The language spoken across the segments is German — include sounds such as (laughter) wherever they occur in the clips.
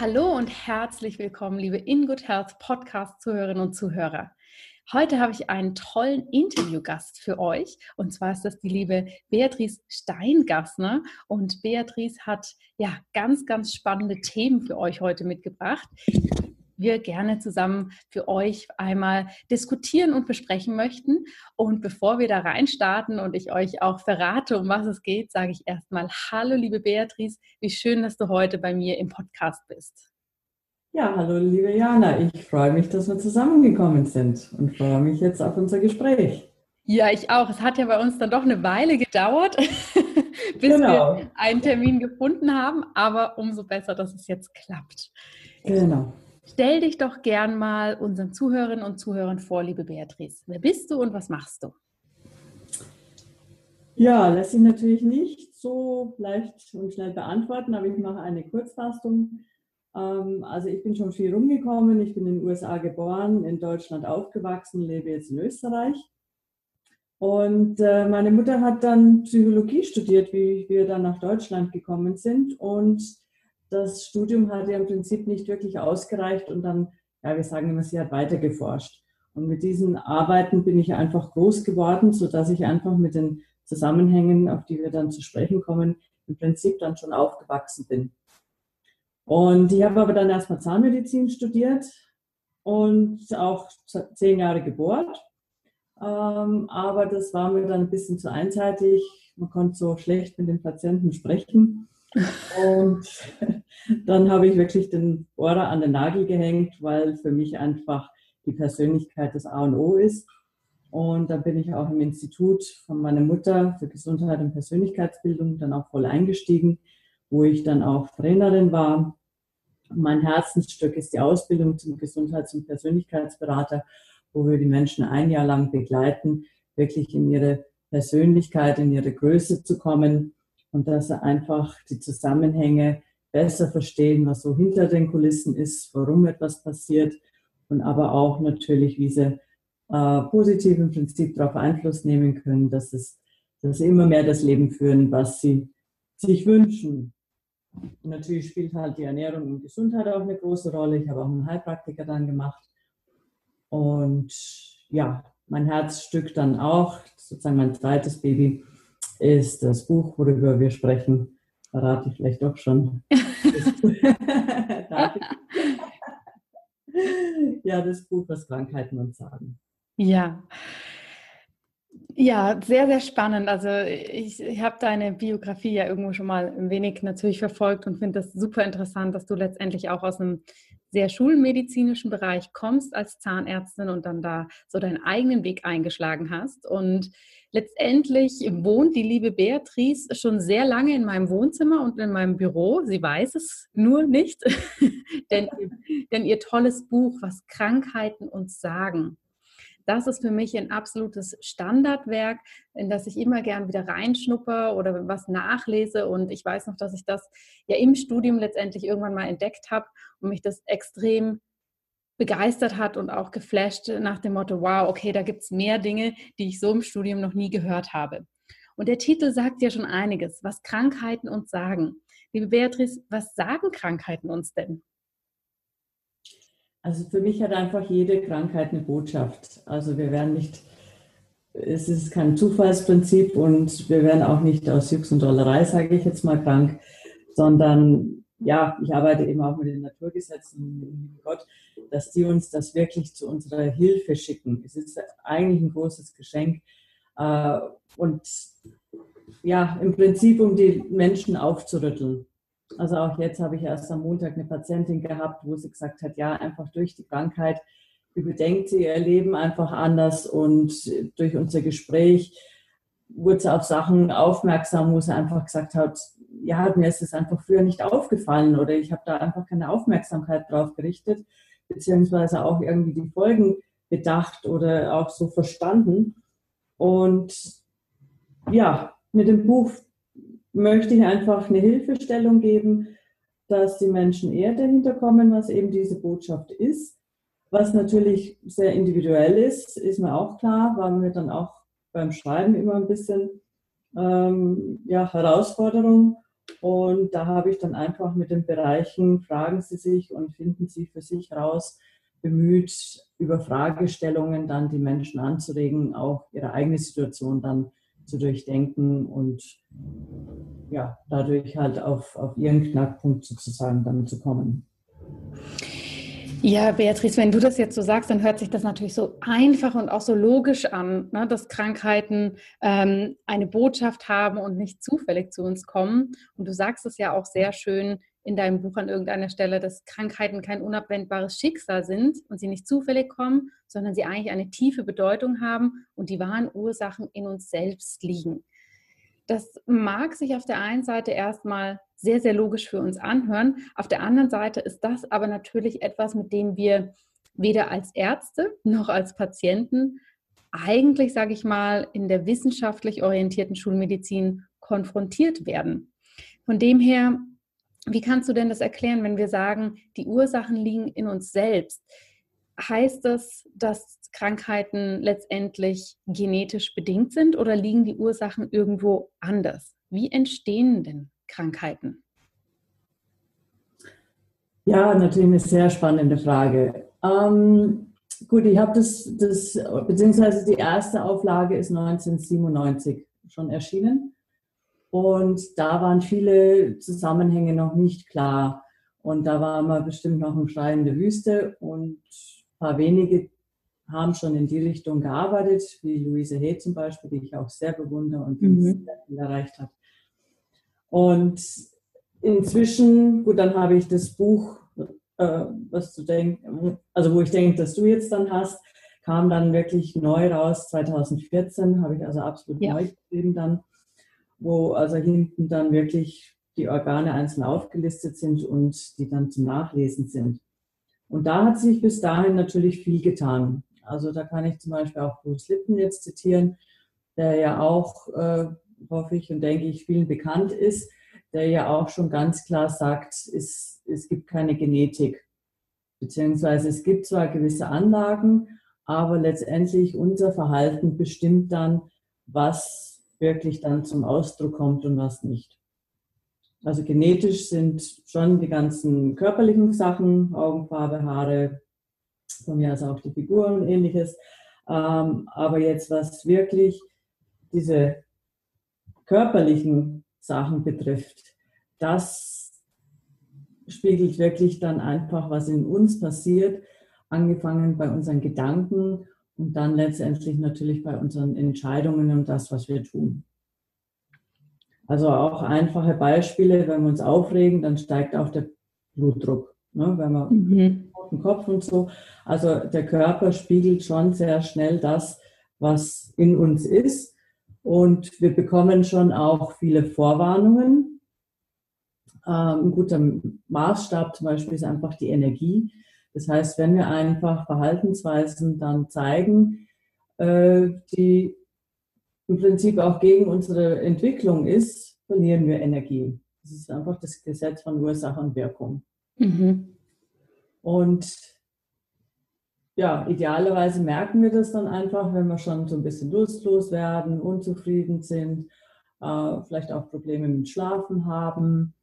Hallo und herzlich willkommen, liebe In Good Health Podcast-Zuhörerinnen und Zuhörer. Heute habe ich einen tollen Interviewgast für euch. Und zwar ist das die liebe Beatrice Steingassner. Und Beatrice hat ja ganz, ganz spannende Themen für euch heute mitgebracht wir gerne zusammen für euch einmal diskutieren und besprechen möchten. Und bevor wir da reinstarten und ich euch auch verrate, um was es geht, sage ich erstmal Hallo, liebe Beatrice, wie schön, dass du heute bei mir im Podcast bist. Ja, hallo, liebe Jana. Ich freue mich, dass wir zusammengekommen sind und freue mich jetzt auf unser Gespräch. Ja, ich auch. Es hat ja bei uns dann doch eine Weile gedauert, (laughs) bis genau. wir einen Termin gefunden haben, aber umso besser, dass es jetzt klappt. Genau. Stell dich doch gern mal unseren Zuhörerinnen und Zuhörern vor, liebe Beatrice. Wer bist du und was machst du? Ja, lässt sich natürlich nicht so leicht und schnell beantworten, aber ich mache eine Kurzfassung. Ähm, also ich bin schon viel rumgekommen. Ich bin in den USA geboren, in Deutschland aufgewachsen, lebe jetzt in Österreich. Und äh, meine Mutter hat dann Psychologie studiert, wie wir dann nach Deutschland gekommen sind. Und das Studium hat ja im Prinzip nicht wirklich ausgereicht und dann, ja, wir sagen immer, sie hat weiter geforscht. Und mit diesen Arbeiten bin ich einfach groß geworden, sodass ich einfach mit den Zusammenhängen, auf die wir dann zu sprechen kommen, im Prinzip dann schon aufgewachsen bin. Und ich habe aber dann erstmal Zahnmedizin studiert und auch zehn Jahre gebohrt. Ähm, aber das war mir dann ein bisschen zu einseitig. Man konnte so schlecht mit den Patienten sprechen. Und dann habe ich wirklich den Bohrer an den Nagel gehängt, weil für mich einfach die Persönlichkeit das A und O ist. Und dann bin ich auch im Institut von meiner Mutter für Gesundheit und Persönlichkeitsbildung dann auch voll eingestiegen, wo ich dann auch Trainerin war. Mein Herzensstück ist die Ausbildung zum Gesundheits- und Persönlichkeitsberater, wo wir die Menschen ein Jahr lang begleiten, wirklich in ihre Persönlichkeit, in ihre Größe zu kommen und dass sie einfach die Zusammenhänge besser verstehen, was so hinter den Kulissen ist, warum etwas passiert und aber auch natürlich, wie sie äh, positiv im Prinzip darauf Einfluss nehmen können, dass, es, dass sie immer mehr das Leben führen, was sie sich wünschen. Und natürlich spielt halt die Ernährung und Gesundheit auch eine große Rolle. Ich habe auch einen Heilpraktiker dann gemacht. Und ja, mein Herzstück dann auch, sozusagen mein zweites Baby, ist das Buch, worüber wir sprechen. Verrate ich vielleicht doch schon. (laughs) ja, das Buch, was Krankheiten uns sagen. Ja. Ja, sehr, sehr spannend. Also ich, ich habe deine Biografie ja irgendwo schon mal ein wenig natürlich verfolgt und finde das super interessant, dass du letztendlich auch aus einem sehr schulmedizinischen Bereich kommst als Zahnärztin und dann da so deinen eigenen Weg eingeschlagen hast. Und letztendlich wohnt die liebe Beatrice schon sehr lange in meinem Wohnzimmer und in meinem Büro. Sie weiß es nur nicht, (laughs) denn, denn ihr tolles Buch, was Krankheiten uns sagen, das ist für mich ein absolutes Standardwerk, in das ich immer gern wieder reinschnupper oder was nachlese. Und ich weiß noch, dass ich das ja im Studium letztendlich irgendwann mal entdeckt habe und mich das extrem begeistert hat und auch geflasht nach dem Motto, wow, okay, da gibt es mehr Dinge, die ich so im Studium noch nie gehört habe. Und der Titel sagt ja schon einiges, was Krankheiten uns sagen. Liebe Beatrice, was sagen Krankheiten uns denn? Also für mich hat einfach jede Krankheit eine Botschaft. Also wir werden nicht, es ist kein Zufallsprinzip und wir werden auch nicht aus Jux und Dollerei, sage ich jetzt mal, krank, sondern ja, ich arbeite eben auch mit den Naturgesetzen, lieben Gott, dass die uns das wirklich zu unserer Hilfe schicken. Es ist eigentlich ein großes Geschenk. Äh, und ja, im Prinzip, um die Menschen aufzurütteln. Also auch jetzt habe ich erst am Montag eine Patientin gehabt, wo sie gesagt hat, ja, einfach durch die Krankheit überdenkt sie ihr Leben einfach anders und durch unser Gespräch wurde sie auf Sachen aufmerksam, wo sie einfach gesagt hat, ja, mir ist es einfach früher nicht aufgefallen oder ich habe da einfach keine Aufmerksamkeit drauf gerichtet, beziehungsweise auch irgendwie die Folgen bedacht oder auch so verstanden. Und ja, mit dem Buch möchte ich einfach eine Hilfestellung geben, dass die Menschen eher dahinter kommen, was eben diese Botschaft ist. Was natürlich sehr individuell ist, ist mir auch klar, war mir dann auch beim Schreiben immer ein bisschen ähm, ja, Herausforderung. Und da habe ich dann einfach mit den Bereichen, fragen Sie sich und finden Sie für sich raus, bemüht, über Fragestellungen dann die Menschen anzuregen, auch ihre eigene Situation dann zu durchdenken und ja, dadurch halt auf, auf ihren Knackpunkt sozusagen dann zu kommen. Ja, Beatrice, wenn du das jetzt so sagst, dann hört sich das natürlich so einfach und auch so logisch an, ne, dass Krankheiten ähm, eine Botschaft haben und nicht zufällig zu uns kommen. Und du sagst es ja auch sehr schön in deinem Buch an irgendeiner Stelle, dass Krankheiten kein unabwendbares Schicksal sind und sie nicht zufällig kommen, sondern sie eigentlich eine tiefe Bedeutung haben und die wahren Ursachen in uns selbst liegen. Das mag sich auf der einen Seite erstmal sehr, sehr logisch für uns anhören. Auf der anderen Seite ist das aber natürlich etwas, mit dem wir weder als Ärzte noch als Patienten eigentlich, sage ich mal, in der wissenschaftlich orientierten Schulmedizin konfrontiert werden. Von dem her, wie kannst du denn das erklären, wenn wir sagen, die Ursachen liegen in uns selbst? Heißt das, dass Krankheiten letztendlich genetisch bedingt sind oder liegen die Ursachen irgendwo anders? Wie entstehen denn Krankheiten? Ja, natürlich eine sehr spannende Frage. Ähm, gut, ich habe das, das, beziehungsweise die erste Auflage ist 1997 schon erschienen. Und da waren viele Zusammenhänge noch nicht klar. Und da war man bestimmt noch im Schreien der Wüste und ein paar wenige haben schon in die Richtung gearbeitet, wie Luise Hay zum Beispiel, die ich auch sehr bewundere und die mhm. sehr viel erreicht hat. Und inzwischen, gut, dann habe ich das Buch, äh, was du denkst, also wo ich denke, dass du jetzt dann hast, kam dann wirklich neu raus, 2014, habe ich also absolut ja. neu geschrieben dann, wo also hinten dann wirklich die Organe einzeln aufgelistet sind und die dann zum Nachlesen sind. Und da hat sich bis dahin natürlich viel getan. Also da kann ich zum Beispiel auch Bruce Lipton jetzt zitieren, der ja auch äh, hoffe ich und denke ich, vielen bekannt ist, der ja auch schon ganz klar sagt, es, es gibt keine Genetik. Beziehungsweise es gibt zwar gewisse Anlagen, aber letztendlich unser Verhalten bestimmt dann, was wirklich dann zum Ausdruck kommt und was nicht. Also genetisch sind schon die ganzen körperlichen Sachen, Augenfarbe, Haare, von mir aus auch die Figuren und ähnliches. Ähm, aber jetzt was wirklich diese körperlichen Sachen betrifft, das spiegelt wirklich dann einfach, was in uns passiert, angefangen bei unseren Gedanken und dann letztendlich natürlich bei unseren Entscheidungen und das, was wir tun. Also auch einfache Beispiele, wenn wir uns aufregen, dann steigt auch der Blutdruck. Ne? Wenn wir mhm. den Kopf und so. Also der Körper spiegelt schon sehr schnell das, was in uns ist. Und wir bekommen schon auch viele Vorwarnungen. Ähm, ein guter Maßstab zum Beispiel ist einfach die Energie. Das heißt, wenn wir einfach Verhaltensweisen dann zeigen, äh, die im Prinzip auch gegen unsere Entwicklung ist, verlieren wir Energie. Das ist einfach das Gesetz von Ursache und Wirkung. Mhm. Und ja, idealerweise merken wir das dann einfach, wenn wir schon so ein bisschen lustlos werden, unzufrieden sind, äh, vielleicht auch Probleme mit Schlafen haben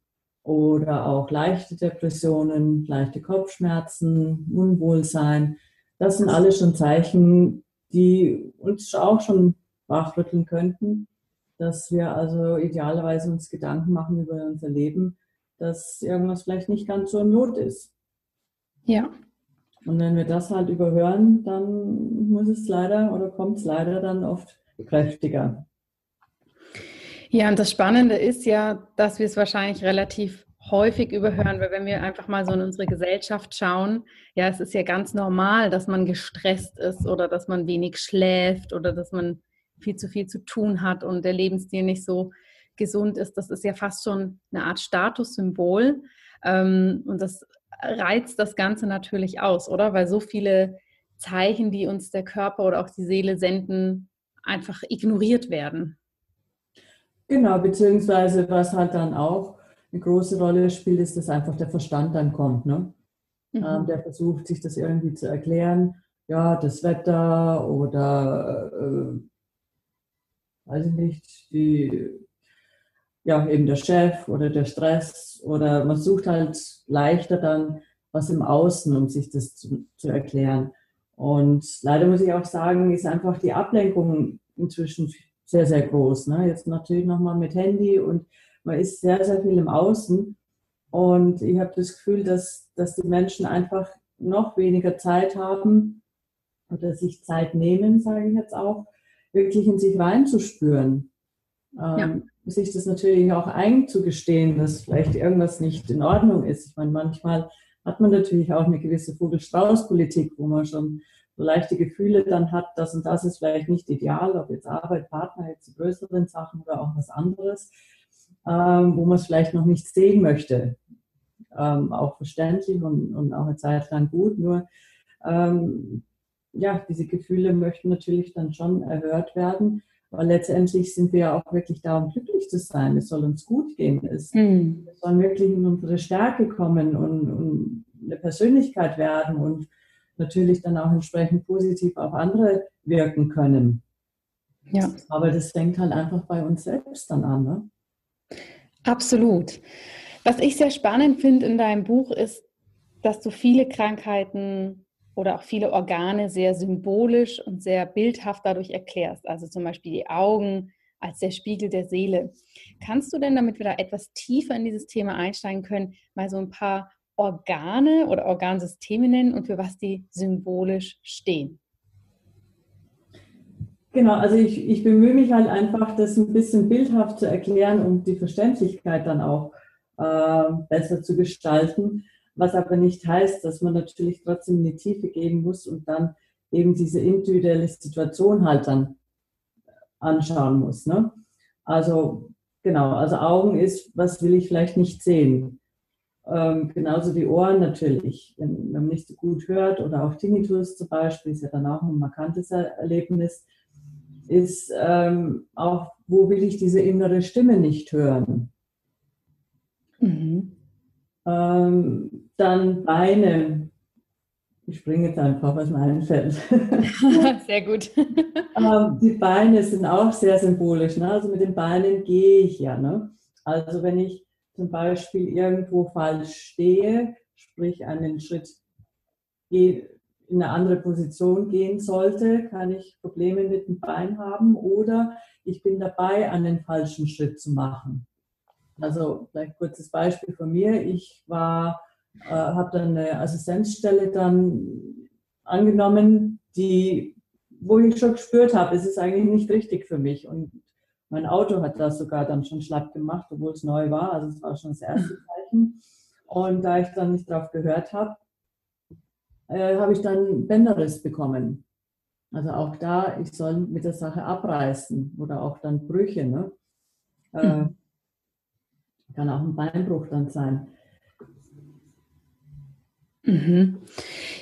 oder auch leichte Depressionen, leichte Kopfschmerzen, Unwohlsein. Das sind alles schon Zeichen, die uns auch schon wachrütteln könnten, dass wir also idealerweise uns Gedanken machen über unser Leben, dass irgendwas vielleicht nicht ganz so im Lot ist. Ja, und wenn wir das halt überhören, dann muss es leider oder kommt es leider dann oft kräftiger. Ja, und das Spannende ist ja, dass wir es wahrscheinlich relativ häufig überhören, weil wenn wir einfach mal so in unsere Gesellschaft schauen, ja, es ist ja ganz normal, dass man gestresst ist oder dass man wenig schläft oder dass man viel zu viel zu tun hat und der Lebensstil nicht so gesund ist, das ist ja fast schon eine Art Statussymbol. Ähm, und das reizt das Ganze natürlich aus, oder? Weil so viele Zeichen, die uns der Körper oder auch die Seele senden, einfach ignoriert werden. Genau, beziehungsweise was halt dann auch eine große Rolle spielt, ist, dass einfach der Verstand dann kommt. Ne? Mhm. Ähm, der versucht, sich das irgendwie zu erklären. Ja, das Wetter oder, äh, weiß ich nicht, die, ja, eben der Chef oder der Stress oder man sucht halt leichter dann was im Außen, um sich das zu, zu erklären. Und leider muss ich auch sagen, ist einfach die Ablenkung inzwischen sehr, sehr groß. Ne? Jetzt natürlich nochmal mit Handy und man ist sehr, sehr viel im Außen. Und ich habe das Gefühl, dass, dass die Menschen einfach noch weniger Zeit haben oder sich Zeit nehmen, sage ich jetzt auch, wirklich in sich reinzuspüren. Ähm, ja. Sich das natürlich auch einzugestehen, dass vielleicht irgendwas nicht in Ordnung ist. Ich meine, manchmal hat man natürlich auch eine gewisse Vogel-Strauß-Politik, wo man schon so leichte Gefühle dann hat, das und das ist vielleicht nicht ideal, ob jetzt Arbeit, Partner, jetzt die größeren Sachen oder auch was anderes, ähm, wo man es vielleicht noch nicht sehen möchte. Ähm, auch verständlich und, und auch eine Zeit lang gut, nur ähm, ja, diese Gefühle möchten natürlich dann schon erhört werden, weil letztendlich sind wir ja auch wirklich da, um glücklich zu sein. Es soll uns gut gehen. Es, mhm. wir sollen wirklich in unsere Stärke kommen und, und eine Persönlichkeit werden und natürlich dann auch entsprechend positiv auf andere wirken können. Ja. Aber das fängt halt einfach bei uns selbst dann an. Ne? Absolut. Was ich sehr spannend finde in deinem Buch ist, dass du viele Krankheiten oder auch viele Organe sehr symbolisch und sehr bildhaft dadurch erklärst. Also zum Beispiel die Augen als der Spiegel der Seele. Kannst du denn, damit wir da etwas tiefer in dieses Thema einsteigen können, mal so ein paar Organe oder Organsysteme nennen und für was die symbolisch stehen? Genau, also ich, ich bemühe mich halt einfach, das ein bisschen bildhaft zu erklären, um die Verständlichkeit dann auch äh, besser zu gestalten. Was aber nicht heißt, dass man natürlich trotzdem in die Tiefe gehen muss und dann eben diese individuelle Situation halt dann anschauen muss. Ne? Also genau, also Augen ist, was will ich vielleicht nicht sehen. Ähm, genauso die Ohren natürlich. Wenn, wenn, man nicht so gut hört oder auch Tinnitus zum Beispiel, ist ja dann auch ein markantes Erlebnis, ist ähm, auch, wo will ich diese innere Stimme nicht hören? Mhm. Ähm, dann Beine. Ich springe jetzt einfach, was mir einfällt. (laughs) Sehr gut. ähm, die Beine sind auch sehr symbolisch. Ne? Also mit den Beinen gehe ich ja. Ne? Also wenn ich zum Beispiel irgendwo falsch stehe, sprich einen Schritt in eine andere Position gehen sollte, kann ich Probleme mit dem Bein haben oder ich bin dabei, einen falschen Schritt zu machen. Also vielleicht kurzes Beispiel von mir. Ich war, äh, habe dann eine Assistenzstelle dann angenommen, die, wo ich schon gespürt habe, es ist eigentlich nicht richtig für mich und mein Auto hat das sogar dann schon schlapp gemacht, obwohl es neu war. Also es war schon das erste Zeichen. Und da ich dann nicht drauf gehört habe, äh, habe ich dann Bänderriss bekommen. Also auch da, ich soll mit der Sache abreißen oder auch dann Brüche. Ne? Äh, mhm. Kann auch ein Beinbruch dann sein. Mhm.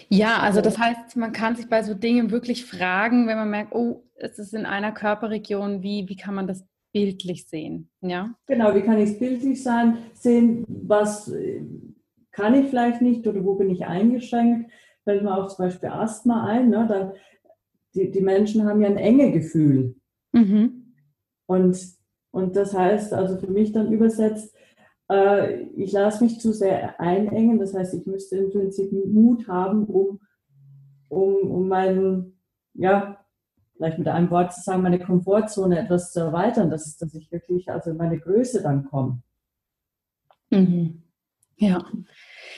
Ja, also das heißt, man kann sich bei so Dingen wirklich fragen, wenn man merkt, oh, es ist in einer Körperregion, wie, wie kann man das bildlich sehen? Ja? Genau, wie kann ich es bildlich sein, sehen, was kann ich vielleicht nicht oder wo bin ich eingeschränkt? Fällt mir auch zum Beispiel Asthma ein. Ne? Da, die, die Menschen haben ja ein enge Gefühl. Mhm. Und, und das heißt also für mich dann übersetzt, äh, ich lasse mich zu sehr einengen. Das heißt, ich müsste im Prinzip Mut haben, um, um, um meinen, ja, vielleicht mit einem Wort zu sagen, meine Komfortzone etwas zu erweitern, dass, dass ich wirklich also in meine Größe dann komme. Mhm. Ja,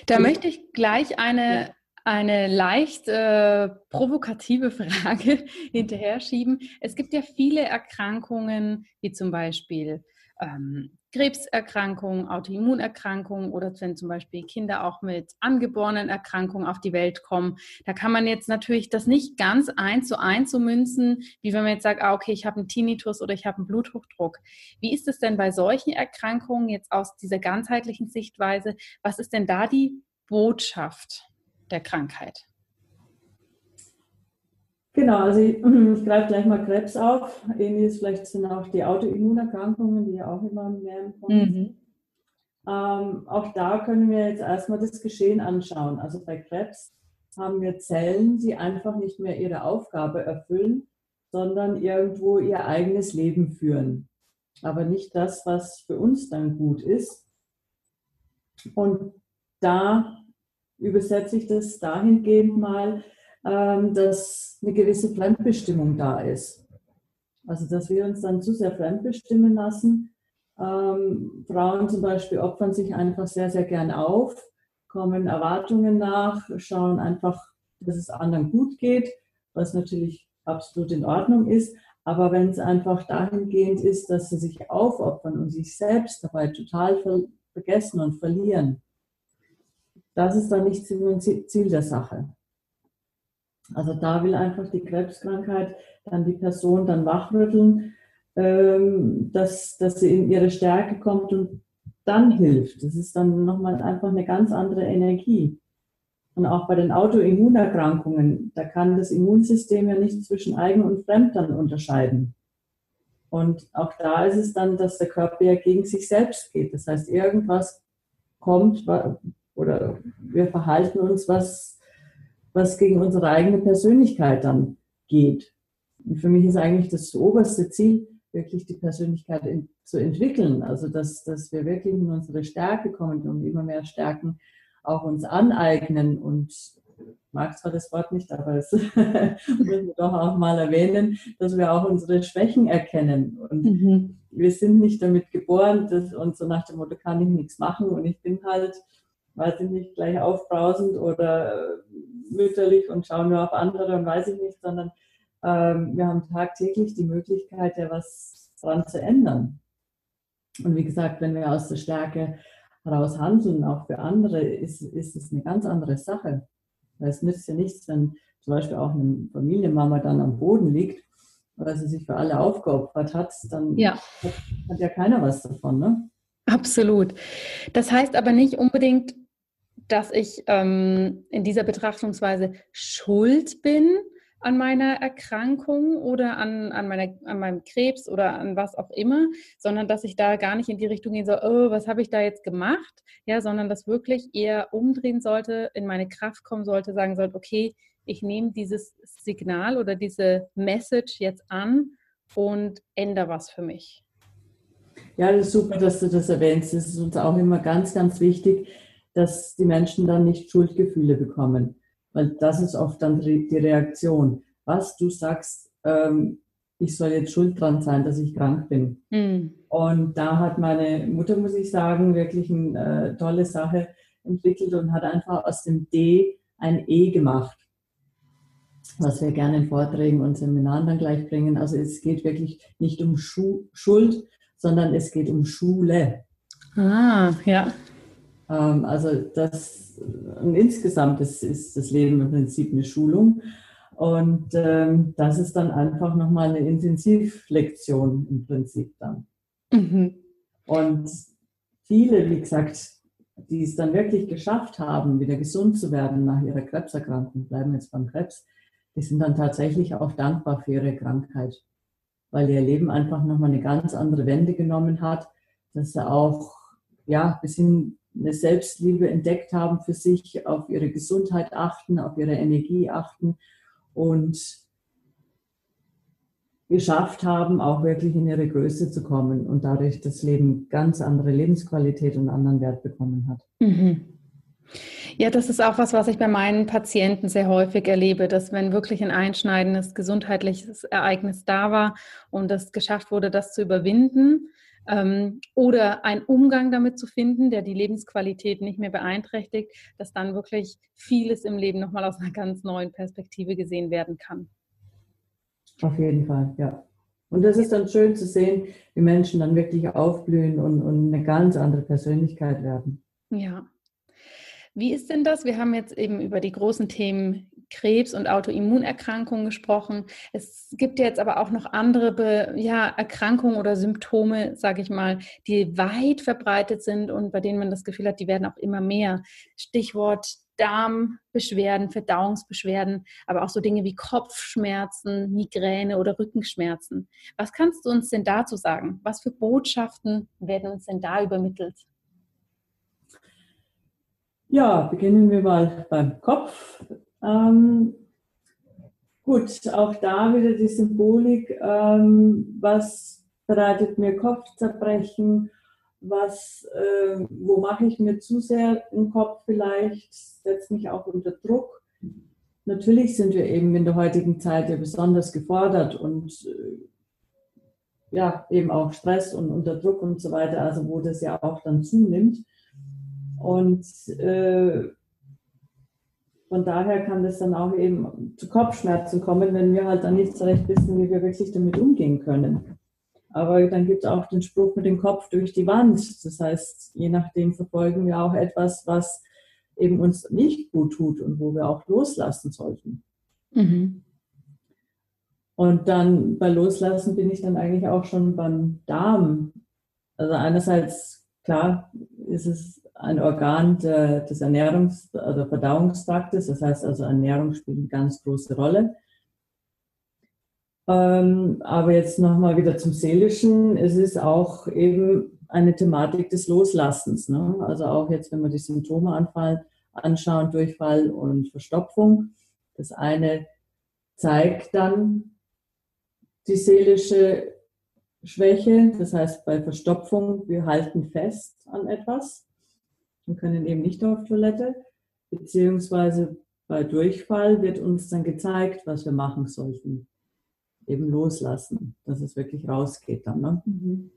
da möchte ich gleich eine, eine leicht äh, provokative (laughs) Frage hinterher schieben. Es gibt ja viele Erkrankungen, wie zum Beispiel ähm, Krebserkrankungen, Autoimmunerkrankungen oder wenn zum Beispiel Kinder auch mit angeborenen Erkrankungen auf die Welt kommen. Da kann man jetzt natürlich das nicht ganz eins zu eins so münzen, wie wenn man jetzt sagt, ah, okay, ich habe einen Tinnitus oder ich habe einen Bluthochdruck. Wie ist es denn bei solchen Erkrankungen jetzt aus dieser ganzheitlichen Sichtweise? Was ist denn da die Botschaft der Krankheit? Genau, also ich, ich greife gleich mal Krebs auf. Ähnliches vielleicht sind auch die Autoimmunerkrankungen, die ja auch immer mehr im Mhm. Ähm, auch da können wir jetzt erstmal das Geschehen anschauen. Also bei Krebs haben wir Zellen, die einfach nicht mehr ihre Aufgabe erfüllen, sondern irgendwo ihr eigenes Leben führen. Aber nicht das, was für uns dann gut ist. Und da übersetze ich das dahingehend mal, dass eine gewisse Fremdbestimmung da ist. Also dass wir uns dann zu sehr fremdbestimmen lassen. Ähm, Frauen zum Beispiel opfern sich einfach sehr, sehr gern auf, kommen Erwartungen nach, schauen einfach, dass es anderen gut geht, was natürlich absolut in Ordnung ist. Aber wenn es einfach dahingehend ist, dass sie sich aufopfern und sich selbst dabei total ver vergessen und verlieren, das ist dann nicht Ziel der Sache. Also da will einfach die Krebskrankheit dann die Person dann wachrütteln, ähm, dass, dass sie in ihre Stärke kommt und dann hilft. Das ist dann nochmal einfach eine ganz andere Energie. Und auch bei den Autoimmunerkrankungen, da kann das Immunsystem ja nicht zwischen Eigen und Fremd dann unterscheiden. Und auch da ist es dann, dass der Körper ja gegen sich selbst geht. Das heißt, irgendwas kommt oder wir verhalten uns, was was gegen unsere eigene Persönlichkeit dann geht. Und für mich ist eigentlich das oberste Ziel, wirklich die Persönlichkeit in, zu entwickeln. Also, dass, dass wir wirklich in unsere Stärke kommen und immer mehr Stärken auch uns aneignen. Und ich mag zwar das Wort nicht, aber es (laughs) müssen wir doch auch mal erwähnen, dass wir auch unsere Schwächen erkennen. Und mhm. wir sind nicht damit geboren, dass uns so nach dem Motto kann ich nichts machen und ich bin halt weiß ich nicht, gleich aufbrausend oder mütterlich und schauen nur auf andere und weiß ich nicht, sondern ähm, wir haben tagtäglich die Möglichkeit, ja was dran zu ändern. Und wie gesagt, wenn wir aus der Stärke heraus handeln, auch für andere, ist, ist es eine ganz andere Sache. Weil es nützt ja nichts, wenn zum Beispiel auch eine Familienmama dann am Boden liegt, weil sie sich für alle aufgeopfert hat, dann ja. Hat, hat, ja keiner was davon. Ne? Absolut. Das heißt aber nicht unbedingt, dass ich ähm, in dieser Betrachtungsweise schuld bin an meiner Erkrankung oder an, an, meiner, an meinem Krebs oder an was auch immer, sondern dass ich da gar nicht in die Richtung gehen soll, oh, was habe ich da jetzt gemacht, ja, sondern dass wirklich eher umdrehen sollte, in meine Kraft kommen sollte, sagen sollte, okay, ich nehme dieses Signal oder diese Message jetzt an und ändere was für mich. Ja, das ist super, dass du das erwähnst. Das ist uns auch immer ganz, ganz wichtig, dass die Menschen dann nicht Schuldgefühle bekommen. Weil das ist oft dann die Reaktion. Was du sagst, ähm, ich soll jetzt schuld dran sein, dass ich krank bin. Mhm. Und da hat meine Mutter, muss ich sagen, wirklich eine äh, tolle Sache entwickelt und hat einfach aus dem D ein E gemacht, was wir gerne in Vorträgen und Seminaren dann gleich bringen. Also es geht wirklich nicht um Schu Schuld, sondern es geht um Schule. Ah, ja. Ähm, also das und insgesamt ist, ist das Leben im Prinzip eine Schulung. Und ähm, das ist dann einfach nochmal eine Intensivlektion im Prinzip dann. Mhm. Und viele, wie gesagt, die es dann wirklich geschafft haben, wieder gesund zu werden nach ihrer Krebserkrankung, bleiben jetzt beim Krebs, die sind dann tatsächlich auch dankbar für ihre Krankheit, weil ihr Leben einfach nochmal eine ganz andere Wende genommen hat, dass sie auch ja, bis hin eine Selbstliebe entdeckt haben für sich, auf ihre Gesundheit achten, auf ihre Energie achten und geschafft haben, auch wirklich in ihre Größe zu kommen und dadurch das Leben ganz andere Lebensqualität und anderen Wert bekommen hat. Mhm. Ja, das ist auch was, was ich bei meinen Patienten sehr häufig erlebe, dass wenn wirklich ein einschneidendes gesundheitliches Ereignis da war und es geschafft wurde, das zu überwinden, ähm, oder einen Umgang damit zu finden, der die Lebensqualität nicht mehr beeinträchtigt, dass dann wirklich vieles im Leben nochmal aus einer ganz neuen Perspektive gesehen werden kann. Auf jeden Fall, ja. Und das ist dann schön zu sehen, wie Menschen dann wirklich aufblühen und, und eine ganz andere Persönlichkeit werden. Ja. Wie ist denn das? Wir haben jetzt eben über die großen Themen Krebs und Autoimmunerkrankungen gesprochen. Es gibt jetzt aber auch noch andere Be ja, Erkrankungen oder Symptome, sage ich mal, die weit verbreitet sind und bei denen man das Gefühl hat, die werden auch immer mehr. Stichwort Darmbeschwerden, Verdauungsbeschwerden, aber auch so Dinge wie Kopfschmerzen, Migräne oder Rückenschmerzen. Was kannst du uns denn dazu sagen? Was für Botschaften werden uns denn da übermittelt? Ja, beginnen wir mal beim Kopf. Ähm, gut, auch da wieder die Symbolik. Ähm, was bereitet mir Kopfzerbrechen? Was, äh, wo mache ich mir zu sehr den Kopf vielleicht? Setzt mich auch unter Druck. Natürlich sind wir eben in der heutigen Zeit ja besonders gefordert und äh, ja, eben auch Stress und unter Druck und so weiter, also wo das ja auch dann zunimmt. Und äh, von daher kann das dann auch eben zu Kopfschmerzen kommen, wenn wir halt dann nicht so recht wissen, wie wir wirklich damit umgehen können. Aber dann gibt es auch den Spruch mit dem Kopf durch die Wand. Das heißt, je nachdem verfolgen wir auch etwas, was eben uns nicht gut tut und wo wir auch loslassen sollten. Mhm. Und dann bei Loslassen bin ich dann eigentlich auch schon beim Darm. Also einerseits, klar, ist es ein Organ des Ernährungs- oder Verdauungstraktes. Das heißt also, Ernährung spielt eine ganz große Rolle. Ähm, aber jetzt nochmal wieder zum Seelischen. Es ist auch eben eine Thematik des Loslassens. Ne? Also auch jetzt, wenn wir die Symptome anfallen, anschauen, Durchfall und Verstopfung. Das eine zeigt dann die seelische Schwäche. Das heißt, bei Verstopfung, wir halten fest an etwas und können eben nicht auf Toilette, beziehungsweise bei Durchfall wird uns dann gezeigt, was wir machen sollten. Eben loslassen, dass es wirklich rausgeht dann. Ne? Mhm.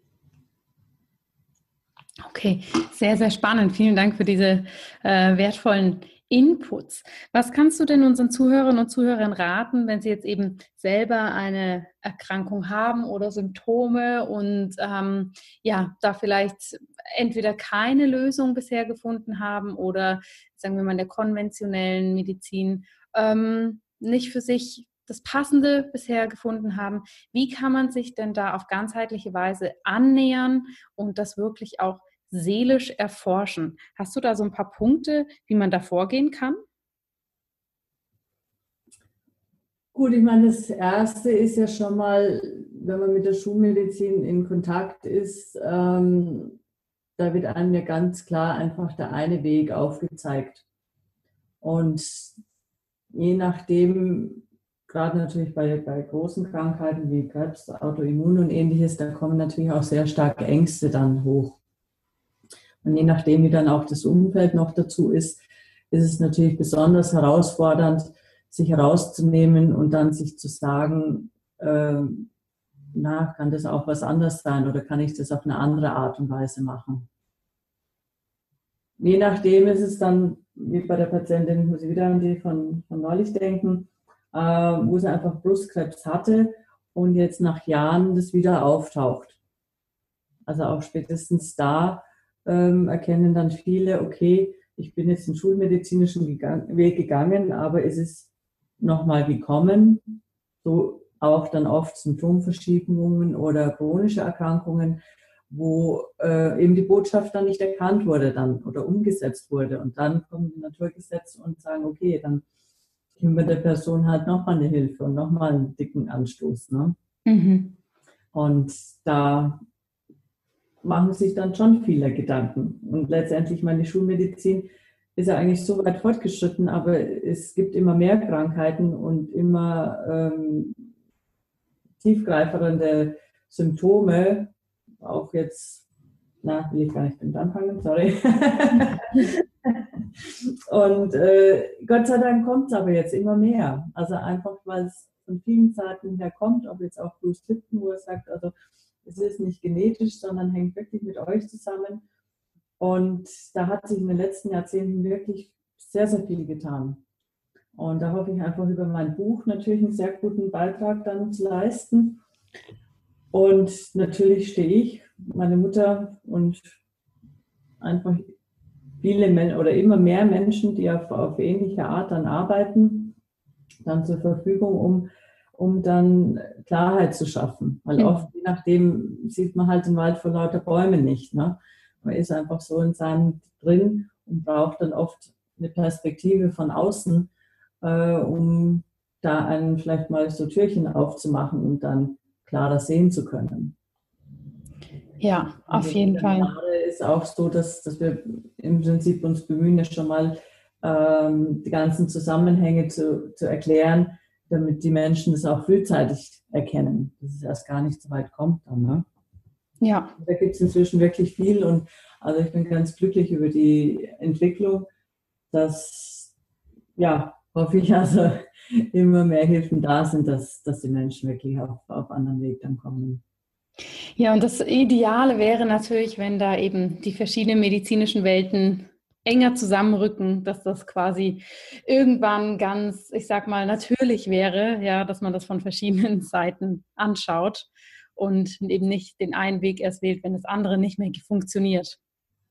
Okay, sehr, sehr spannend. Vielen Dank für diese äh, wertvollen Inputs. Was kannst du denn unseren Zuhörerinnen und Zuhörern raten, wenn sie jetzt eben selber eine Erkrankung haben oder Symptome und ähm, ja, da vielleicht entweder keine Lösung bisher gefunden haben oder sagen wir mal in der konventionellen Medizin ähm, nicht für sich das Passende bisher gefunden haben. Wie kann man sich denn da auf ganzheitliche Weise annähern und das wirklich auch seelisch erforschen. Hast du da so ein paar Punkte, wie man da vorgehen kann? Gut, ich meine, das Erste ist ja schon mal, wenn man mit der Schulmedizin in Kontakt ist, ähm, da wird einem ja ganz klar einfach der eine Weg aufgezeigt. Und je nachdem, gerade natürlich bei, bei großen Krankheiten wie Krebs, Autoimmun und ähnliches, da kommen natürlich auch sehr starke Ängste dann hoch. Und je nachdem, wie dann auch das Umfeld noch dazu ist, ist es natürlich besonders herausfordernd, sich herauszunehmen und dann sich zu sagen, äh, na, kann das auch was anderes sein oder kann ich das auf eine andere Art und Weise machen? Je nachdem ist es dann, wie bei der Patientin, muss ich wieder an die von, von neulich denken, äh, wo sie einfach Brustkrebs hatte und jetzt nach Jahren das wieder auftaucht. Also auch spätestens da ähm, erkennen dann viele, okay, ich bin jetzt den schulmedizinischen Weg gegangen, aber es ist nochmal gekommen, so auch dann oft Symptomverschiebungen oder chronische Erkrankungen, wo äh, eben die Botschaft dann nicht erkannt wurde dann oder umgesetzt wurde. Und dann kommen die Naturgesetze und sagen, okay, dann geben wir der Person halt nochmal eine Hilfe und nochmal einen dicken Anstoß. Ne? Mhm. Und da machen sich dann schon viele Gedanken. Und letztendlich meine Schulmedizin ist ja eigentlich so weit fortgeschritten, aber es gibt immer mehr Krankheiten und immer ähm, tiefgreifende Symptome, auch jetzt, na, will ich gar nicht damit anfangen, sorry. (laughs) und äh, Gott sei Dank kommt es aber jetzt immer mehr. Also einfach, weil es von vielen Seiten her kommt, ob jetzt auch Bruce Lipton, wo er sagt, also es ist nicht genetisch, sondern hängt wirklich mit euch zusammen. Und da hat sich in den letzten Jahrzehnten wirklich sehr, sehr viel getan. Und da hoffe ich einfach über mein Buch natürlich einen sehr guten Beitrag dann zu leisten. Und natürlich stehe ich, meine Mutter und einfach viele Men oder immer mehr Menschen, die auf, auf ähnliche Art dann arbeiten, dann zur Verfügung, um, um dann Klarheit zu schaffen. Weil mhm. oft, je nachdem, sieht man halt den Wald vor lauter Bäumen nicht. Ne? Man ist einfach so in seinem drin und braucht dann oft eine Perspektive von außen, äh, um da einen vielleicht mal so Türchen aufzumachen und dann klarer sehen zu können. Ja, auf also jeden Fall. ist auch so, dass, dass wir im Prinzip uns bemühen, ja schon mal ähm, die ganzen Zusammenhänge zu, zu erklären, damit die Menschen das auch frühzeitig erkennen, dass es erst gar nicht so weit kommt dann. Ne? Ja. Da gibt es inzwischen wirklich viel und also ich bin ganz glücklich über die Entwicklung, dass, ja, hoffe ich also, (laughs) immer mehr Hilfen da sind, dass, dass die Menschen wirklich auf, auf anderen Weg dann kommen. Ja, und das Ideale wäre natürlich, wenn da eben die verschiedenen medizinischen Welten enger zusammenrücken, dass das quasi irgendwann ganz, ich sag mal, natürlich wäre, ja, dass man das von verschiedenen (laughs) Seiten anschaut und eben nicht den einen Weg erst wählt, wenn das andere nicht mehr funktioniert.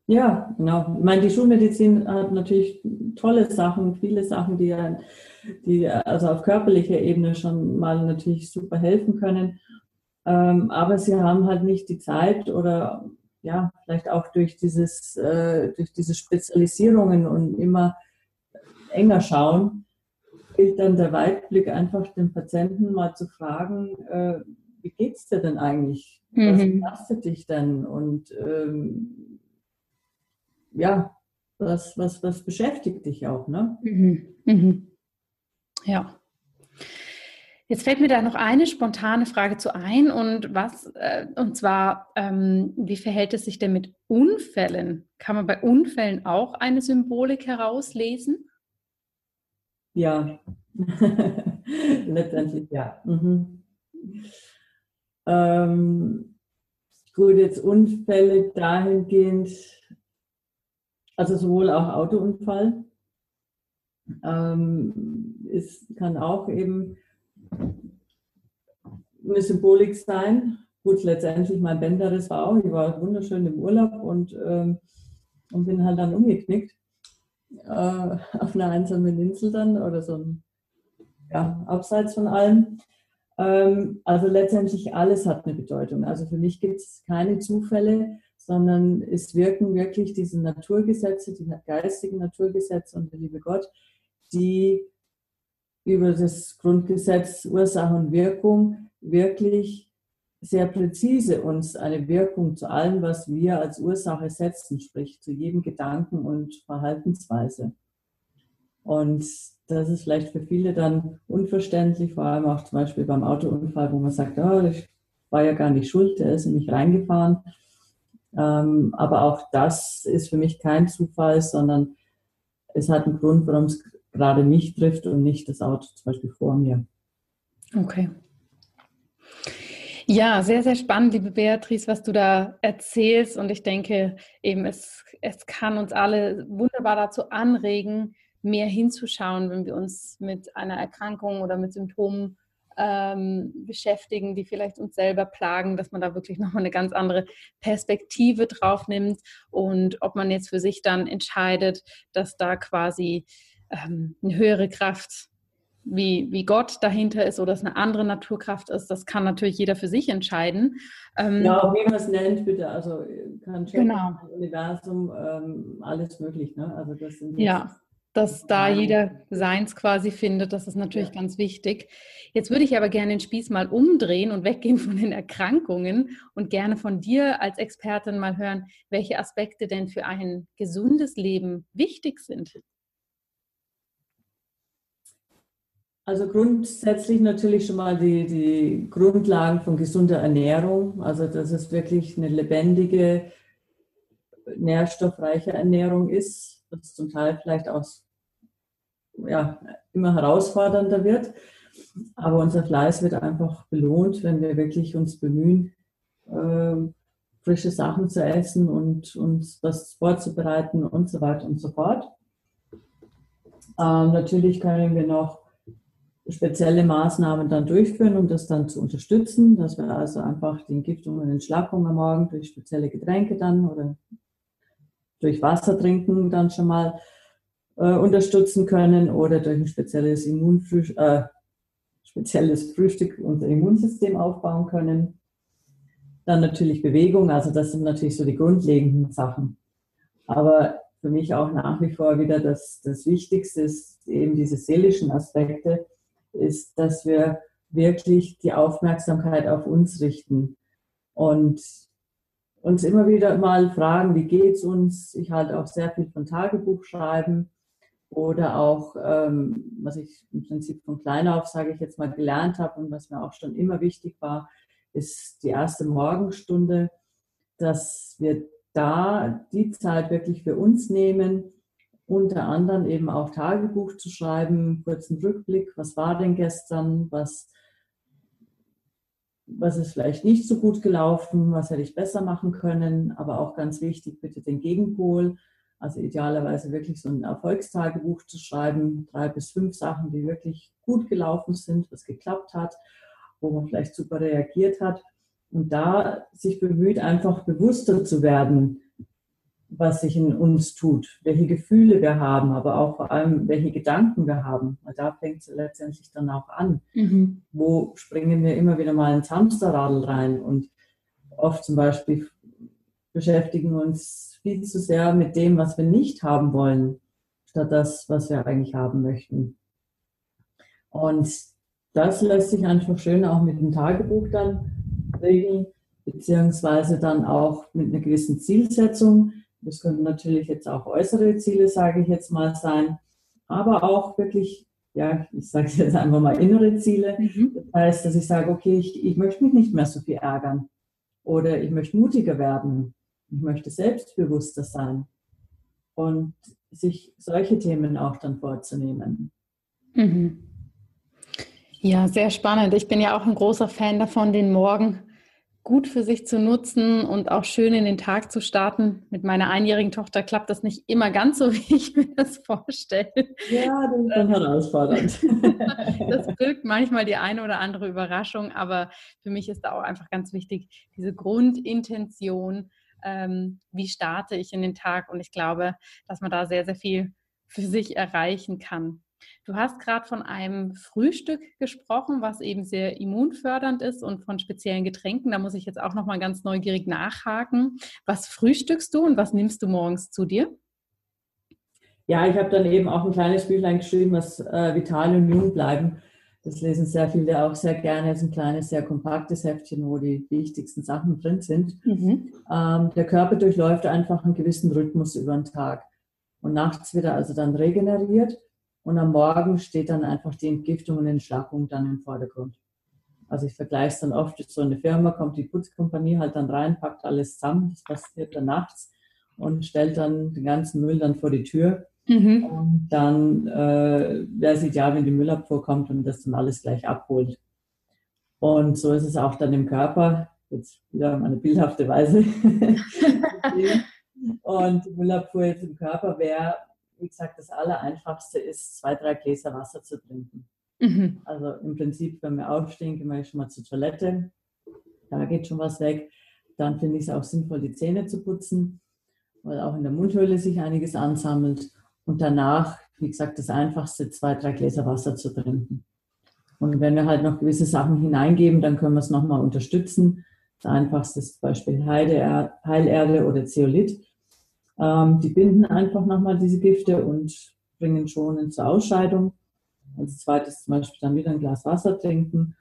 Ja, genau. Ich meine, die Schulmedizin hat natürlich tolle Sachen, viele Sachen, die, die also auf körperlicher Ebene schon mal natürlich super helfen können. Ähm, aber sie haben halt nicht die Zeit oder ja, vielleicht auch durch dieses, äh, durch diese Spezialisierungen und immer enger schauen, gilt dann der Weitblick einfach den Patienten mal zu fragen, äh, wie geht's dir denn eigentlich? Was mhm. belastet dich denn? Und ähm, ja, was, was, was beschäftigt dich auch, ne? Mhm. Mhm. Ja. Jetzt fällt mir da noch eine spontane Frage zu ein und was äh, und zwar ähm, wie verhält es sich denn mit Unfällen? Kann man bei Unfällen auch eine Symbolik herauslesen? Ja, (laughs) letztendlich ja. Mhm. Ähm, gut, jetzt Unfälle dahingehend also sowohl auch Autounfall. Ähm, es kann auch eben eine Symbolik sein. Gut, letztendlich mein Bänderriss war auch, ich war wunderschön im Urlaub und, ähm, und bin halt dann umgeknickt äh, auf einer einsamen Insel dann oder so ein, ja, abseits von allem. Ähm, also letztendlich alles hat eine Bedeutung. Also für mich gibt es keine Zufälle sondern es wirken wirklich diese Naturgesetze, die geistigen Naturgesetze und der liebe Gott, die über das Grundgesetz Ursache und Wirkung wirklich sehr präzise uns eine Wirkung zu allem, was wir als Ursache setzen, sprich zu jedem Gedanken und Verhaltensweise. Und das ist vielleicht für viele dann unverständlich, vor allem auch zum Beispiel beim Autounfall, wo man sagt, oh, ich war ja gar nicht schuld, der ist in mich reingefahren. Ähm, aber auch das ist für mich kein Zufall, sondern es hat einen Grund, warum es gerade mich trifft und nicht das Auto zum Beispiel vor mir. Okay. Ja, sehr, sehr spannend, liebe Beatrice, was du da erzählst. Und ich denke eben, es, es kann uns alle wunderbar dazu anregen, mehr hinzuschauen, wenn wir uns mit einer Erkrankung oder mit Symptomen ähm, beschäftigen, die vielleicht uns selber plagen, dass man da wirklich nochmal eine ganz andere Perspektive drauf nimmt und ob man jetzt für sich dann entscheidet, dass da quasi ähm, eine höhere Kraft wie, wie Gott dahinter ist oder es eine andere Naturkraft ist, das kann natürlich jeder für sich entscheiden. Ähm, ja, wie man es nennt, bitte. Also kann genau. Universum, ähm, alles möglich. Ne? Also das sind ja dass da jeder seins quasi findet. Das ist natürlich ja. ganz wichtig. Jetzt würde ich aber gerne den Spieß mal umdrehen und weggehen (laughs) von den Erkrankungen und gerne von dir als Expertin mal hören, welche Aspekte denn für ein gesundes Leben wichtig sind. Also grundsätzlich natürlich schon mal die, die Grundlagen von gesunder Ernährung. Also dass es wirklich eine lebendige, nährstoffreiche Ernährung ist das zum Teil vielleicht auch ja, immer herausfordernder wird. Aber unser Fleiß wird einfach belohnt, wenn wir wirklich uns bemühen, äh, frische Sachen zu essen und uns was vorzubereiten und so weiter und so fort. Ähm, natürlich können wir noch spezielle Maßnahmen dann durchführen, um das dann zu unterstützen, dass wir also einfach die Entgiftung und Entschlackung am Morgen durch spezielle Getränke dann oder durch Wasser trinken dann schon mal äh, unterstützen können oder durch ein spezielles Immunfrühstück, äh, spezielles Frühstück unser Immunsystem aufbauen können. Dann natürlich Bewegung, also das sind natürlich so die grundlegenden Sachen. Aber für mich auch nach wie vor wieder das, das Wichtigste ist eben diese seelischen Aspekte, ist, dass wir wirklich die Aufmerksamkeit auf uns richten und uns immer wieder mal fragen, wie geht es uns? Ich halte auch sehr viel von Tagebuch schreiben oder auch, ähm, was ich im Prinzip von klein auf, sage ich jetzt mal, gelernt habe und was mir auch schon immer wichtig war, ist die erste Morgenstunde, dass wir da die Zeit wirklich für uns nehmen, unter anderem eben auch Tagebuch zu schreiben, kurzen Rückblick, was war denn gestern, was, was ist vielleicht nicht so gut gelaufen, was hätte ich besser machen können, aber auch ganz wichtig, bitte den Gegenpol, also idealerweise wirklich so ein Erfolgstagebuch zu schreiben, drei bis fünf Sachen, die wirklich gut gelaufen sind, was geklappt hat, wo man vielleicht super reagiert hat. Und da sich bemüht, einfach bewusster zu werden, was sich in uns tut, welche Gefühle wir haben, aber auch vor allem, welche Gedanken wir haben. Weil da fängt es letztendlich dann auch an. Mhm. Wo springen wir immer wieder mal ins Hamsterradl rein und oft zum Beispiel beschäftigen uns viel zu sehr mit dem, was wir nicht haben wollen, statt das, was wir eigentlich haben möchten. Und das lässt sich einfach schön auch mit dem Tagebuch dann regeln, beziehungsweise dann auch mit einer gewissen Zielsetzung das können natürlich jetzt auch äußere Ziele, sage ich jetzt mal, sein, aber auch wirklich, ja, ich sage jetzt einfach mal innere Ziele. Mhm. Das heißt, dass ich sage, okay, ich, ich möchte mich nicht mehr so viel ärgern oder ich möchte mutiger werden, ich möchte selbstbewusster sein und sich solche Themen auch dann vorzunehmen. Mhm. Ja, sehr spannend. Ich bin ja auch ein großer Fan davon, den Morgen gut für sich zu nutzen und auch schön in den Tag zu starten. Mit meiner einjährigen Tochter klappt das nicht immer ganz so, (laughs) wie ich mir das vorstelle. Ja, das ist dann herausfordernd. (laughs) das birgt manchmal die eine oder andere Überraschung, aber für mich ist da auch einfach ganz wichtig, diese Grundintention, ähm, wie starte ich in den Tag. Und ich glaube, dass man da sehr, sehr viel für sich erreichen kann. Du hast gerade von einem Frühstück gesprochen, was eben sehr immunfördernd ist und von speziellen Getränken. Da muss ich jetzt auch noch mal ganz neugierig nachhaken. Was frühstückst du und was nimmst du morgens zu dir? Ja, ich habe dann eben auch ein kleines Büchlein geschrieben, was äh, vital und jung bleiben. Das lesen sehr viele auch sehr gerne. Es ist ein kleines, sehr kompaktes Heftchen, wo die wichtigsten Sachen drin sind. Mhm. Ähm, der Körper durchläuft einfach einen gewissen Rhythmus über den Tag. Und nachts wird er also dann regeneriert. Und am Morgen steht dann einfach die Entgiftung und Entschlackung dann im Vordergrund. Also ich vergleiche es dann oft, so eine Firma kommt die Putzkompanie halt dann rein, packt alles zusammen, das passiert dann nachts und stellt dann den ganzen Müll dann vor die Tür. Mhm. Und dann äh, wäre es ideal, wenn die Müllabfuhr kommt und das dann alles gleich abholt. Und so ist es auch dann im Körper, jetzt wieder auf eine bildhafte Weise. (laughs) und die Müllabfuhr jetzt im Körper wäre wie gesagt, das Allereinfachste ist, zwei, drei Gläser Wasser zu trinken. Mhm. Also im Prinzip, wenn wir aufstehen, gehen wir schon mal zur Toilette. Da geht schon was weg. Dann finde ich es auch sinnvoll, die Zähne zu putzen, weil auch in der Mundhöhle sich einiges ansammelt. Und danach, wie gesagt, das Einfachste, zwei, drei Gläser Wasser zu trinken. Und wenn wir halt noch gewisse Sachen hineingeben, dann können wir es nochmal unterstützen. Das Einfachste ist zum Beispiel Heilerde oder Zeolit. Ähm, die binden einfach nochmal diese Gifte und bringen schonend zur Ausscheidung. Als zweites zum Beispiel dann wieder ein Glas Wasser trinken.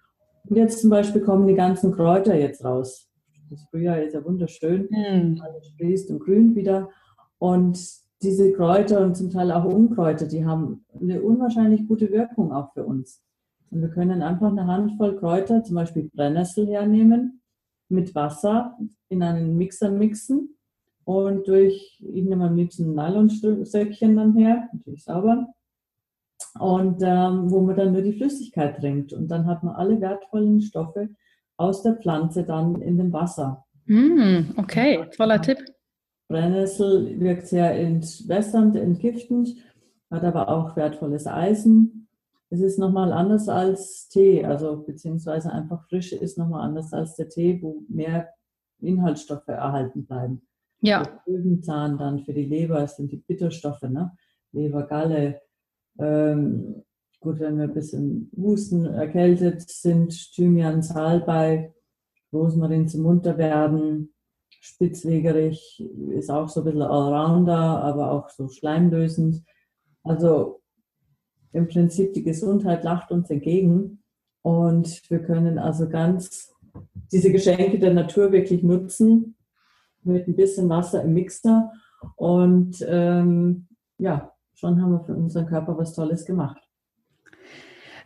Und jetzt zum Beispiel kommen die ganzen Kräuter jetzt raus. Das Frühjahr ist ja wunderschön. Mm. Alles sprießt und grünt wieder. Und diese Kräuter und zum Teil auch Unkräuter, die haben eine unwahrscheinlich gute Wirkung auch für uns. Und wir können einfach eine Handvoll Kräuter, zum Beispiel Brennnessel hernehmen, mit Wasser in einen Mixer mixen und durch, ich nehme am liebsten ein Nylonsäckchen dann her, natürlich sauber. Und ähm, wo man dann nur die Flüssigkeit trinkt. Und dann hat man alle wertvollen Stoffe aus der Pflanze dann in dem Wasser. Mm, okay, toller Tipp. Brennnessel wirkt sehr entwässernd, entgiftend, hat aber auch wertvolles Eisen. es ist nochmal anders als Tee, also beziehungsweise einfach frische ist nochmal anders als der Tee, wo mehr Inhaltsstoffe erhalten bleiben. Ja. Der Löwenzahn dann für die Leber sind die Bitterstoffe, ne? Lebergalle. Ähm, gut, wenn wir ein bisschen husten, erkältet sind, Thymian, Salbei, Rosmarin zum Munterwerden, Spitzwegerich ist auch so ein bisschen Allrounder, aber auch so schleimlösend. Also im Prinzip die Gesundheit lacht uns entgegen und wir können also ganz diese Geschenke der Natur wirklich nutzen mit ein bisschen Wasser im Mixer und ähm, ja, schon haben wir für unseren Körper was Tolles gemacht.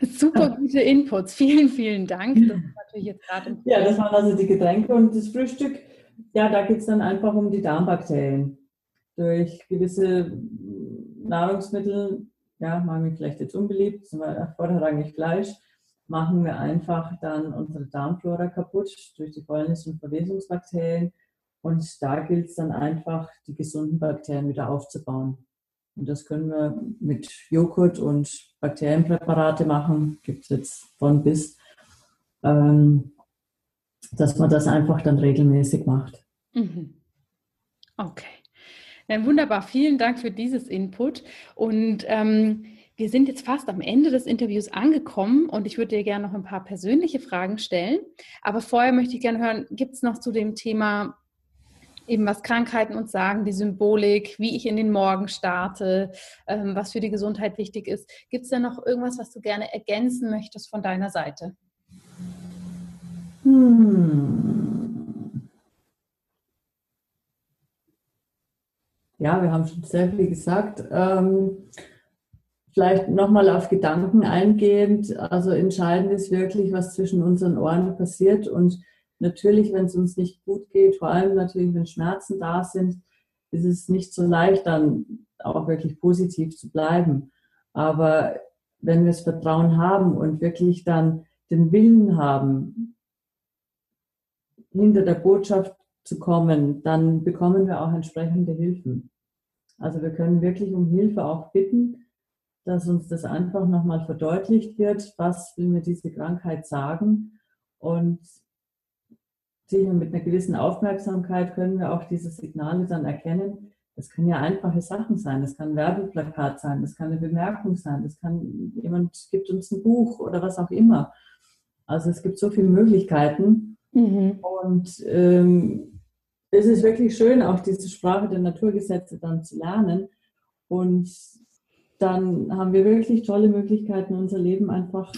Super gute Inputs. (laughs) Vielen, vielen Dank. Das natürlich jetzt gerade ja, das waren also die Getränke und das Frühstück. Ja, da geht es dann einfach um die Darmbakterien. Durch gewisse Nahrungsmittel, ja, machen wir vielleicht jetzt unbeliebt, zum Beispiel vorrangig Fleisch, machen wir einfach dann unsere Darmflora kaputt durch die Fäulnis- und Verwesungsbakterien. Und da gilt es dann einfach, die gesunden Bakterien wieder aufzubauen. Und das können wir mit Joghurt und Bakterienpräparate machen, gibt es jetzt von bis, ähm, dass man das einfach dann regelmäßig macht. Mhm. Okay. Ja, wunderbar, vielen Dank für dieses Input. Und ähm, wir sind jetzt fast am Ende des Interviews angekommen und ich würde dir gerne noch ein paar persönliche Fragen stellen. Aber vorher möchte ich gerne hören, gibt es noch zu dem Thema eben was Krankheiten uns sagen, die Symbolik, wie ich in den Morgen starte, ähm, was für die Gesundheit wichtig ist. Gibt es da noch irgendwas, was du gerne ergänzen möchtest von deiner Seite? Hm. Ja, wir haben schon sehr viel gesagt. Ähm, vielleicht nochmal auf Gedanken eingehend. Also entscheidend ist wirklich, was zwischen unseren Ohren passiert und Natürlich, wenn es uns nicht gut geht, vor allem natürlich, wenn Schmerzen da sind, ist es nicht so leicht, dann auch wirklich positiv zu bleiben. Aber wenn wir das Vertrauen haben und wirklich dann den Willen haben, hinter der Botschaft zu kommen, dann bekommen wir auch entsprechende Hilfen. Also wir können wirklich um Hilfe auch bitten, dass uns das einfach nochmal verdeutlicht wird, was will mir diese Krankheit sagen. Und sicher mit einer gewissen Aufmerksamkeit können wir auch diese Signale dann erkennen. Das können ja einfache Sachen sein. Das kann ein Werbeplakat sein, das kann eine Bemerkung sein, das kann jemand gibt uns ein Buch oder was auch immer. Also es gibt so viele Möglichkeiten. Mhm. Und ähm, es ist wirklich schön, auch diese Sprache der Naturgesetze dann zu lernen. Und dann haben wir wirklich tolle Möglichkeiten, unser Leben einfach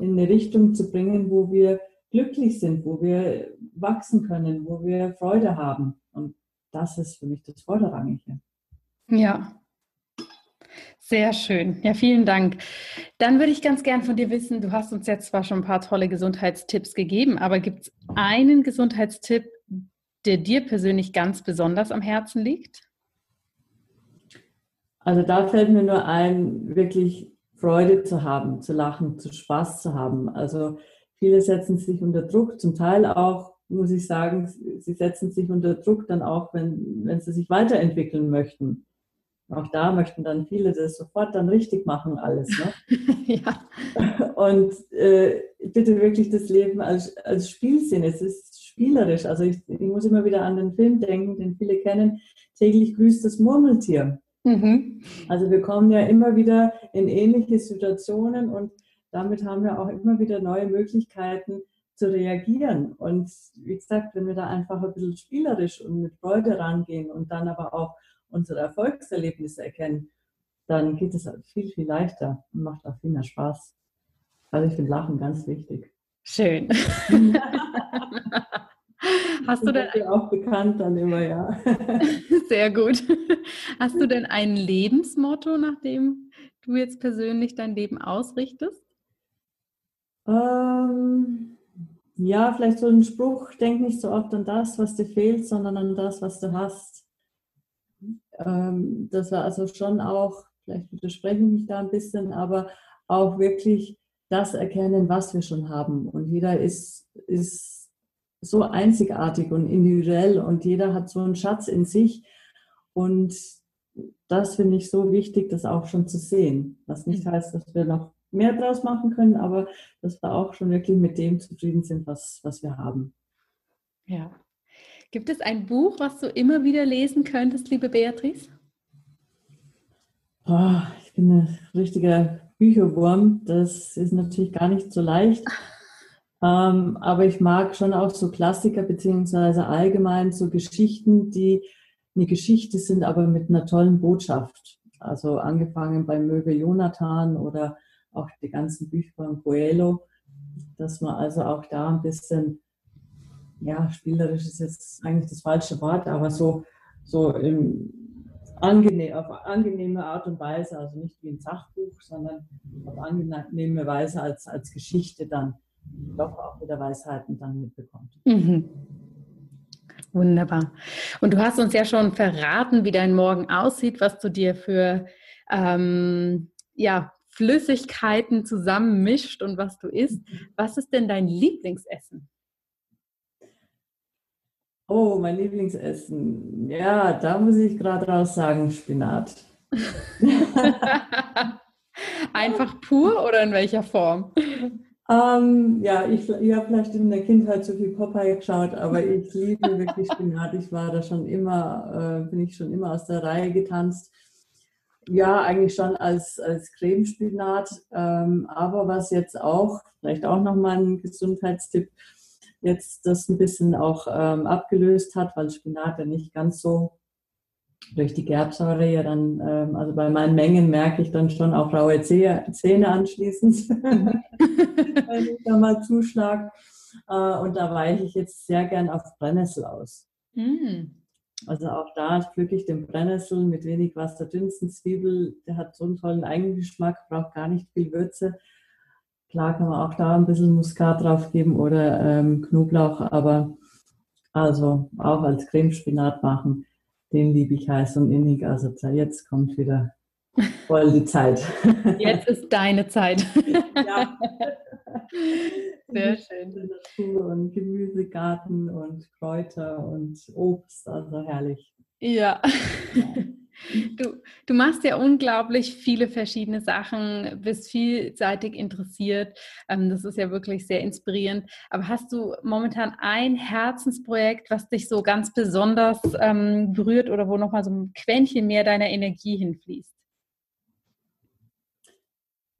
in eine Richtung zu bringen, wo wir glücklich sind, wo wir wachsen können, wo wir Freude haben. Und das ist für mich das Vorderrangige. Ja. Sehr schön. Ja, vielen Dank. Dann würde ich ganz gern von dir wissen, du hast uns jetzt zwar schon ein paar tolle Gesundheitstipps gegeben, aber gibt es einen Gesundheitstipp, der dir persönlich ganz besonders am Herzen liegt? Also da fällt mir nur ein, wirklich Freude zu haben, zu lachen, zu Spaß zu haben. Also Viele setzen sich unter Druck, zum Teil auch, muss ich sagen, sie setzen sich unter Druck dann auch, wenn, wenn sie sich weiterentwickeln möchten. Auch da möchten dann viele das sofort dann richtig machen, alles. Ne? (laughs) ja. Und äh, bitte wirklich das Leben als, als Spiel sehen. Es ist spielerisch. Also ich, ich, muss immer wieder an den Film denken, den viele kennen. Täglich grüßt das Murmeltier. Mhm. Also wir kommen ja immer wieder in ähnliche Situationen und damit haben wir auch immer wieder neue Möglichkeiten zu reagieren. Und wie gesagt, wenn wir da einfach ein bisschen spielerisch und mit Freude rangehen und dann aber auch unsere Erfolgserlebnisse erkennen, dann geht es halt viel, viel leichter und macht auch viel mehr Spaß. Also ich finde Lachen ganz wichtig. Schön. (laughs) Hast du denn auch bekannt dann immer, ja. (laughs) Sehr gut. Hast du (laughs) denn ein Lebensmotto, nach dem du jetzt persönlich dein Leben ausrichtest? Ähm, ja, vielleicht so ein Spruch, denk nicht so oft an das, was dir fehlt, sondern an das, was du hast. Ähm, das war also schon auch, vielleicht widerspreche ich mich da ein bisschen, aber auch wirklich das erkennen, was wir schon haben. Und jeder ist, ist so einzigartig und individuell und jeder hat so einen Schatz in sich. Und das finde ich so wichtig, das auch schon zu sehen. Was nicht heißt, dass wir noch mehr draus machen können, aber dass wir auch schon wirklich mit dem zufrieden sind, was, was wir haben. Ja. Gibt es ein Buch, was du immer wieder lesen könntest, liebe Beatrice? Oh, ich bin ein richtiger Bücherwurm. Das ist natürlich gar nicht so leicht. (laughs) Ähm, aber ich mag schon auch so Klassiker beziehungsweise allgemein so Geschichten, die eine Geschichte sind, aber mit einer tollen Botschaft. Also angefangen bei Möwe Jonathan oder auch die ganzen Bücher von Coelho, dass man also auch da ein bisschen, ja, spielerisch ist jetzt eigentlich das falsche Wort, aber so, so im angenehm, auf angenehme Art und Weise, also nicht wie ein Sachbuch, sondern auf angenehme Weise als, als Geschichte dann doch auch wieder Weisheiten dann mitbekommt. Mhm. Wunderbar. Und du hast uns ja schon verraten, wie dein Morgen aussieht, was du dir für ähm, ja, Flüssigkeiten zusammenmischt und was du isst. Was ist denn dein Lieblingsessen? Oh, mein Lieblingsessen. Ja, da muss ich gerade raus sagen, Spinat. (laughs) Einfach pur oder in welcher Form? Ähm, ja, ich, ich habe vielleicht in der Kindheit zu viel Popeye geschaut, aber ich liebe wirklich (laughs) Spinat. Ich war da schon immer, äh, bin ich schon immer aus der Reihe getanzt. Ja, eigentlich schon als, als Cremespinat. Ähm, aber was jetzt auch, vielleicht auch nochmal ein Gesundheitstipp, jetzt das ein bisschen auch ähm, abgelöst hat, weil Spinat ja nicht ganz so durch die Gerbsäure ja dann, ähm, also bei meinen Mengen merke ich dann schon auch raue Zähne anschließend, (laughs) wenn ich da mal zuschlag. Äh, und da weiche ich jetzt sehr gern auf Brennnessel aus. Mm. Also auch da pflücke ich den Brennnessel mit wenig Wasser dünsten, Zwiebel, der hat so einen tollen Eigengeschmack, braucht gar nicht viel Würze. Klar kann man auch da ein bisschen Muskat drauf geben oder ähm, Knoblauch, aber also auch als Cremespinat machen den liebe ich heiß und innig. Also jetzt kommt wieder voll die Zeit. Jetzt ist deine Zeit. (laughs) Ja. Sehr schön. Natur und Gemüsegarten und Kräuter und Obst, also herrlich. Ja. Du, du machst ja unglaublich viele verschiedene Sachen, bist vielseitig interessiert. Ähm, das ist ja wirklich sehr inspirierend. Aber hast du momentan ein Herzensprojekt, was dich so ganz besonders ähm, berührt oder wo nochmal so ein Quäntchen mehr deiner Energie hinfließt?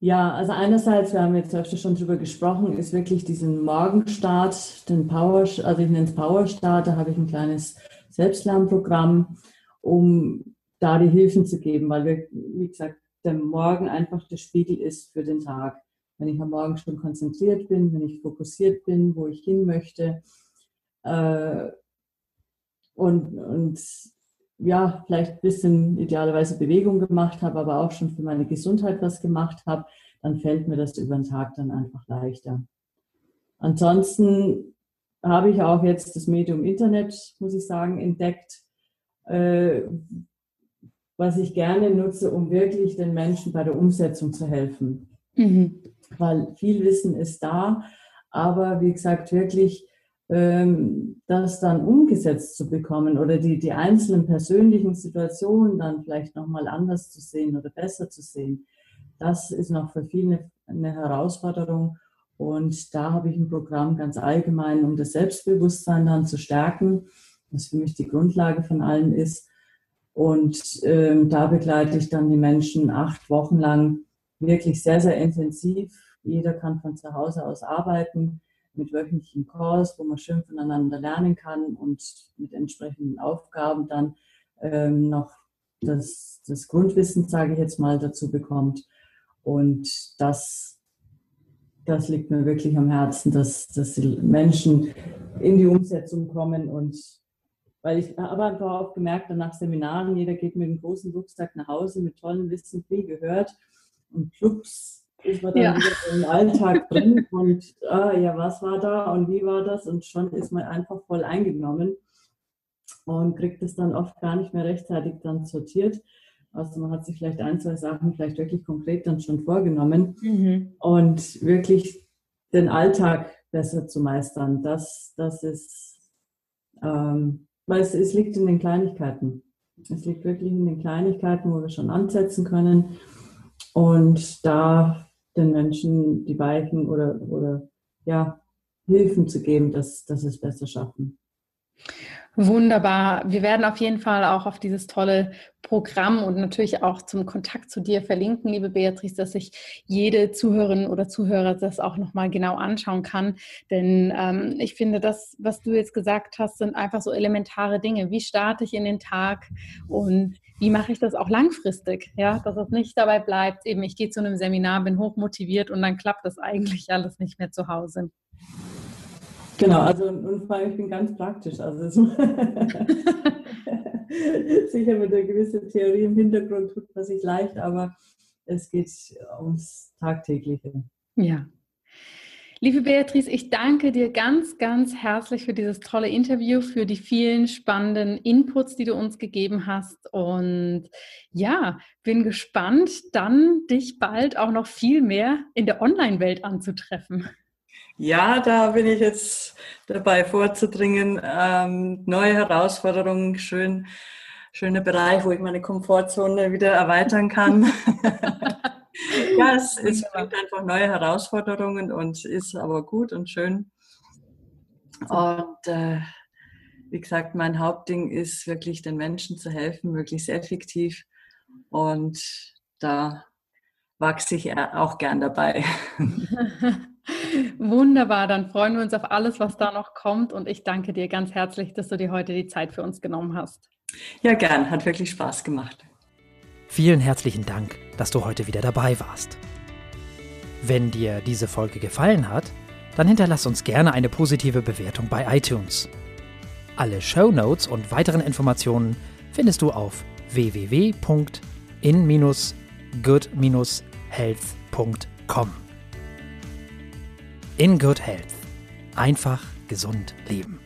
Ja, also einerseits, wir haben jetzt öfter schon drüber gesprochen, ist wirklich diesen Morgenstart, den Power, also ich nenne es Powerstart, da habe ich ein kleines Selbstlernprogramm, um da die Hilfen zu geben, weil wir, wie gesagt, der Morgen einfach der Spiegel ist für den Tag. Wenn ich am Morgen schon konzentriert bin, wenn ich fokussiert bin, wo ich hin möchte äh, und, und ja, vielleicht ein bisschen idealerweise Bewegung gemacht habe, aber auch schon für meine Gesundheit was gemacht habe, dann fällt mir das über den Tag dann einfach leichter. Ansonsten habe ich auch jetzt das Medium Internet, muss ich sagen, entdeckt, äh, was ich gerne nutze, um wirklich den Menschen bei der Umsetzung zu helfen. Mhm. Weil viel Wissen ist da, aber wie gesagt, wirklich das dann umgesetzt zu bekommen oder die, die einzelnen persönlichen Situationen dann vielleicht nochmal anders zu sehen oder besser zu sehen, das ist noch für viele eine Herausforderung. Und da habe ich ein Programm ganz allgemein, um das Selbstbewusstsein dann zu stärken, was für mich die Grundlage von allem ist und ähm, da begleite ich dann die Menschen acht Wochen lang wirklich sehr, sehr intensiv. Jeder kann von zu Hause aus arbeiten mit wöchentlichen Calls, wo man schön voneinander lernen kann und mit entsprechenden Aufgaben dann ähm, noch das, das Grundwissen, sage ich jetzt mal, dazu bekommt. Und das, das liegt mir wirklich am Herzen, dass, dass die Menschen in die Umsetzung kommen und weil ich habe einfach auch gemerkt, nach Seminaren, jeder geht mit einem großen Rucksack nach Hause mit tollem Wissen, viel gehört. Und plups ist man dann ja. wieder im Alltag drin und ah, ja, was war da und wie war das? Und schon ist man einfach voll eingenommen und kriegt es dann oft gar nicht mehr rechtzeitig dann sortiert. Also man hat sich vielleicht ein, zwei Sachen vielleicht wirklich konkret dann schon vorgenommen mhm. und wirklich den Alltag besser zu meistern. Das, das ist ähm, weil es, es liegt in den Kleinigkeiten. Es liegt wirklich in den Kleinigkeiten, wo wir schon ansetzen können. Und da den Menschen die Weichen oder, oder ja, Hilfen zu geben, dass, dass es besser schaffen. Wunderbar. Wir werden auf jeden Fall auch auf dieses tolle Programm und natürlich auch zum Kontakt zu dir verlinken, liebe Beatrice, dass sich jede Zuhörerin oder Zuhörer das auch nochmal genau anschauen kann. Denn ähm, ich finde, das, was du jetzt gesagt hast, sind einfach so elementare Dinge. Wie starte ich in den Tag und wie mache ich das auch langfristig? Ja, dass es nicht dabei bleibt, eben ich gehe zu einem Seminar, bin hochmotiviert und dann klappt das eigentlich alles nicht mehr zu Hause. Genau, also und vor allem, ich bin ganz praktisch. Also (laughs) sicher mit einer gewissen Theorie im Hintergrund tut man sich leicht, aber es geht ums Tagtägliche. Ja. Liebe Beatrice, ich danke dir ganz, ganz herzlich für dieses tolle Interview, für die vielen spannenden Inputs, die du uns gegeben hast. Und ja, bin gespannt, dann dich bald auch noch viel mehr in der Online-Welt anzutreffen. Ja, da bin ich jetzt dabei vorzudringen. Ähm, neue Herausforderungen, schön, schöner Bereich, wo ich meine Komfortzone wieder erweitern kann. (laughs) ja, es, es bringt einfach neue Herausforderungen und ist aber gut und schön. Und äh, wie gesagt, mein Hauptding ist wirklich den Menschen zu helfen, möglichst effektiv. Und da wachse ich auch gern dabei. (laughs) Wunderbar, dann freuen wir uns auf alles, was da noch kommt. Und ich danke dir ganz herzlich, dass du dir heute die Zeit für uns genommen hast. Ja, gern, hat wirklich Spaß gemacht. Vielen herzlichen Dank, dass du heute wieder dabei warst. Wenn dir diese Folge gefallen hat, dann hinterlass uns gerne eine positive Bewertung bei iTunes. Alle Show Notes und weiteren Informationen findest du auf www.in-good-health.com. In Good Health. Einfach gesund leben.